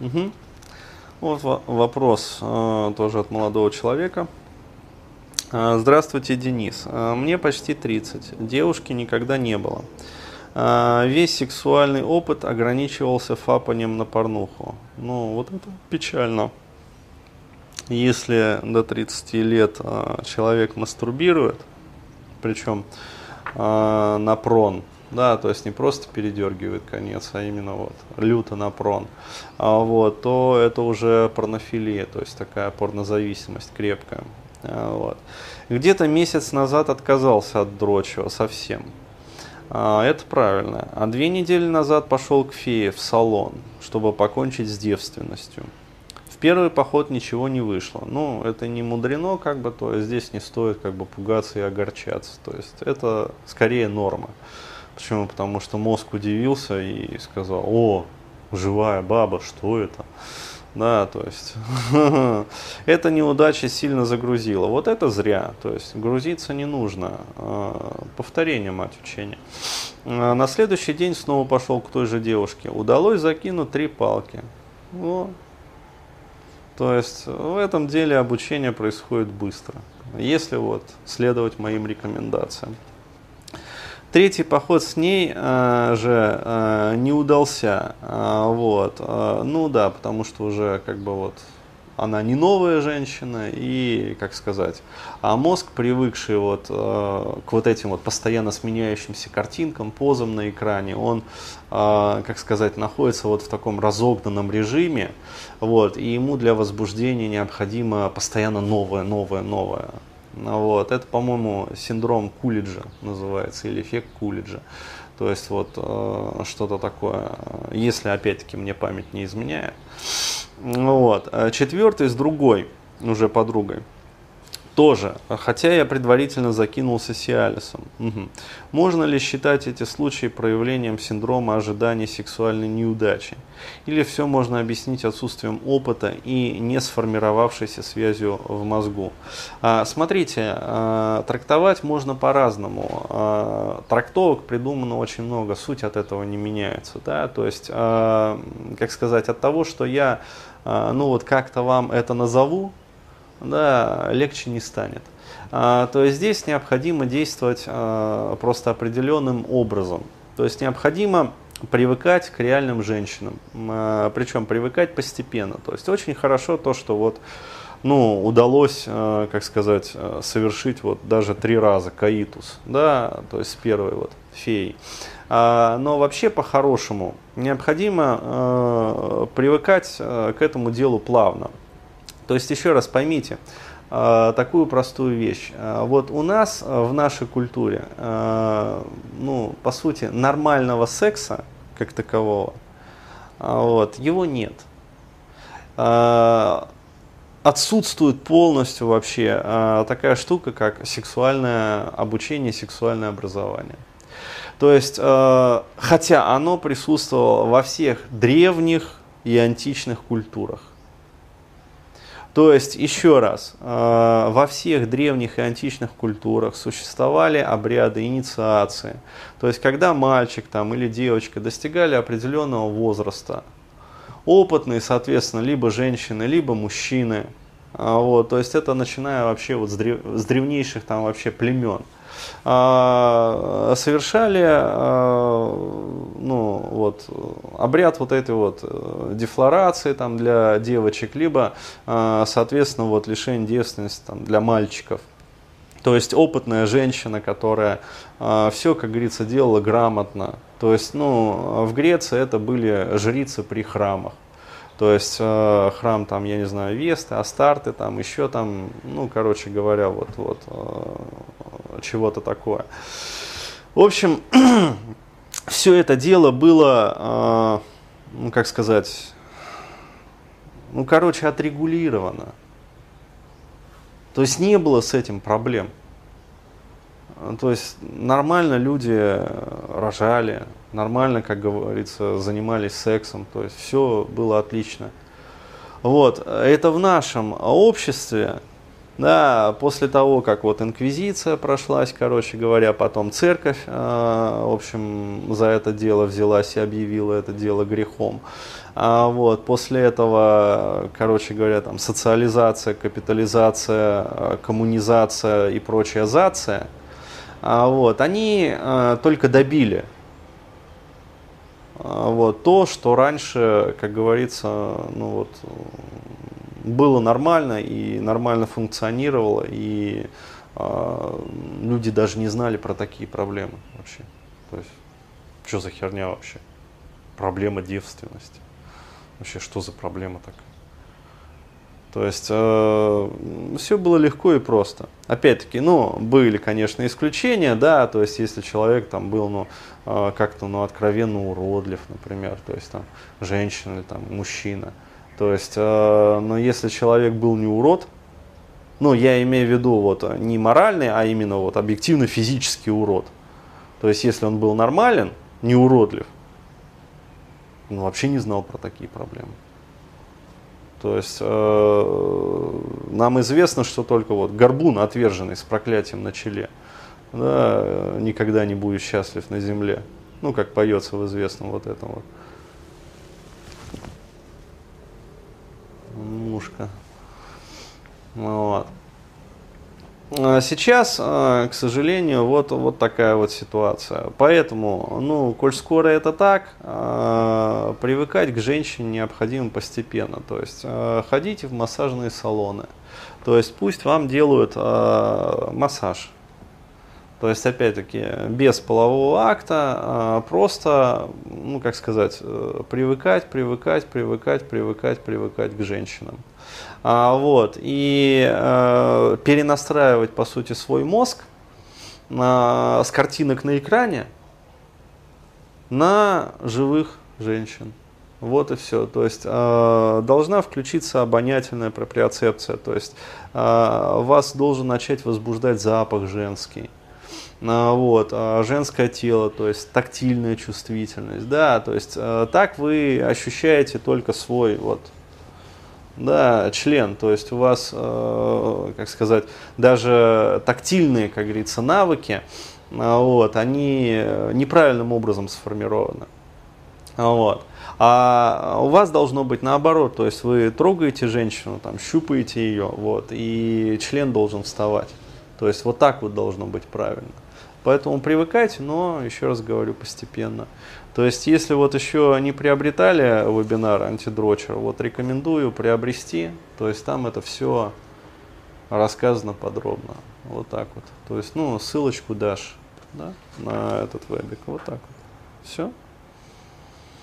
Угу. Вот вопрос э, тоже от молодого человека. Э, здравствуйте, Денис. Э, мне почти 30. Девушки никогда не было. Весь сексуальный опыт ограничивался фапанием на порнуху. Ну, вот это печально. Если до 30 лет человек мастурбирует, причем на прон, да, то есть не просто передергивает конец, а именно вот люто на прон, а вот, то это уже порнофилия, то есть такая порнозависимость крепкая. А вот. Где-то месяц назад отказался от дрочева совсем. А, это правильно. А две недели назад пошел к фее в салон, чтобы покончить с девственностью. В первый поход ничего не вышло. Ну, это не мудрено, как бы, то здесь не стоит как бы пугаться и огорчаться. То есть это скорее норма. Почему? Потому что мозг удивился и сказал, о, живая баба, что это? Да, то есть эта неудача сильно загрузила. Вот это зря. То есть грузиться не нужно. А, повторение мать учения. А на следующий день снова пошел к той же девушке. Удалось закинуть три палки. Вот. То есть в этом деле обучение происходит быстро. Если вот следовать моим рекомендациям. Третий поход с ней э, же э, не удался. Э, вот. Э, ну да, потому что уже как бы вот она не новая женщина и, как сказать, а мозг, привыкший вот э, к вот этим вот постоянно сменяющимся картинкам, позам на экране, он, э, как сказать, находится вот в таком разогнанном режиме, вот, и ему для возбуждения необходимо постоянно новое, новое, новое. Вот. Это, по-моему, синдром Кулиджа называется, или эффект Кулиджа. То есть вот э, что-то такое, если опять-таки мне память не изменяет. Вот. А четвертый с другой уже подругой тоже, хотя я предварительно закинулся Сиалисом. Угу. Можно ли считать эти случаи проявлением синдрома ожидания сексуальной неудачи? Или все можно объяснить отсутствием опыта и не сформировавшейся связью в мозгу? А, смотрите, а, трактовать можно по-разному. А, трактовок придумано очень много, суть от этого не меняется. Да? То есть, а, как сказать, от того, что я а, ну вот как-то вам это назову, да, легче не станет. А, то есть здесь необходимо действовать а, просто определенным образом. То есть необходимо привыкать к реальным женщинам, а, причем привыкать постепенно. То есть очень хорошо то, что вот ну, удалось, а, как сказать, а, совершить вот даже три раза каитус, да, то есть с первой вот феей. А, но вообще по-хорошему необходимо привыкать к этому делу плавно. То есть, еще раз поймите, э, такую простую вещь. Э, вот у нас э, в нашей культуре, ну, по сути, нормального секса как такового, вот, его нет. Отсутствует полностью вообще такая штука, как сексуальное обучение, сексуальное образование. То есть, хотя оно присутствовало во всех древних и античных культурах. То есть, еще раз, э, во всех древних и античных культурах существовали обряды инициации. То есть, когда мальчик там, или девочка достигали определенного возраста, опытные, соответственно, либо женщины, либо мужчины, вот, то есть это начиная вообще вот с, древ, с древнейших там вообще племен. А, совершали а, ну, вот, обряд вот этой вот э, дефлорации там, для девочек, либо, а, соответственно, вот, лишение девственности там, для мальчиков. То есть опытная женщина, которая э, все, как говорится, делала грамотно. То есть, ну, в Греции это были жрицы при храмах. То есть э, храм там, я не знаю, Весты, Астарты, там еще там, ну, короче говоря, вот, вот э, чего-то такое. В общем, все это дело было, э, ну, как сказать, ну, короче, отрегулировано. То есть не было с этим проблем. То есть нормально люди рожали, нормально, как говорится, занимались сексом, то есть все было отлично. Вот, это в нашем обществе, Да, после того, как вот инквизиция прошлась, короче говоря, потом церковь, э, в общем, за это дело взялась и объявила это дело грехом. А вот, после этого, короче говоря, там социализация, капитализация, э, коммунизация и прочая зация, вот, они э, только добили а вот, то, что раньше, как говорится, ну вот, было нормально и нормально функционировало, и люди даже не знали про такие проблемы вообще. То есть, что за херня вообще? Проблема девственности. Вообще, что за проблема такая? То есть э, все было легко и просто. Опять-таки, ну, были, конечно, исключения, да, то есть если человек там был, ну, э, как-то, ну, откровенно уродлив, например, то есть там женщина или там мужчина, то есть, э, но если человек был не урод, ну, я имею в виду вот не моральный, а именно вот объективно физический урод. То есть, если он был нормален, не уродлив, он вообще не знал про такие проблемы. То есть э, нам известно, что только вот горбун, отверженный с проклятием на челе, да, никогда не будет счастлив на земле. Ну, как поется в известном вот этом вот. Мушка. Вот. А сейчас, а, к сожалению, вот, вот такая вот ситуация. Поэтому, ну, коль скоро это так, а, привыкать к женщине необходимо постепенно. То есть ходите в массажные салоны. То есть пусть вам делают массаж. То есть, опять-таки, без полового акта, просто, ну, как сказать, э, привыкать, привыкать, привыкать, привыкать, привыкать к женщинам. А, вот, и э, перенастраивать, по сути, свой мозг э, с картинок на экране на живых женщин. Вот и все. То есть э, должна включиться обонятельная проприоцепция. То есть э, вас должен начать возбуждать запах женский. Э, вот, э, женское тело, то есть тактильная чувствительность, да, то есть э, так вы ощущаете только свой вот да, член. То есть у вас, как сказать, даже тактильные, как говорится, навыки, вот, они неправильным образом сформированы. Вот. А у вас должно быть наоборот, то есть вы трогаете женщину, там, щупаете ее, вот, и член должен вставать. То есть вот так вот должно быть правильно. Поэтому привыкайте, но, еще раз говорю, постепенно. То есть, если вот еще не приобретали вебинар антидрочер, вот рекомендую приобрести. То есть, там это все рассказано подробно. Вот так вот. То есть, ну, ссылочку дашь да, на этот вебик. Вот так вот. Все.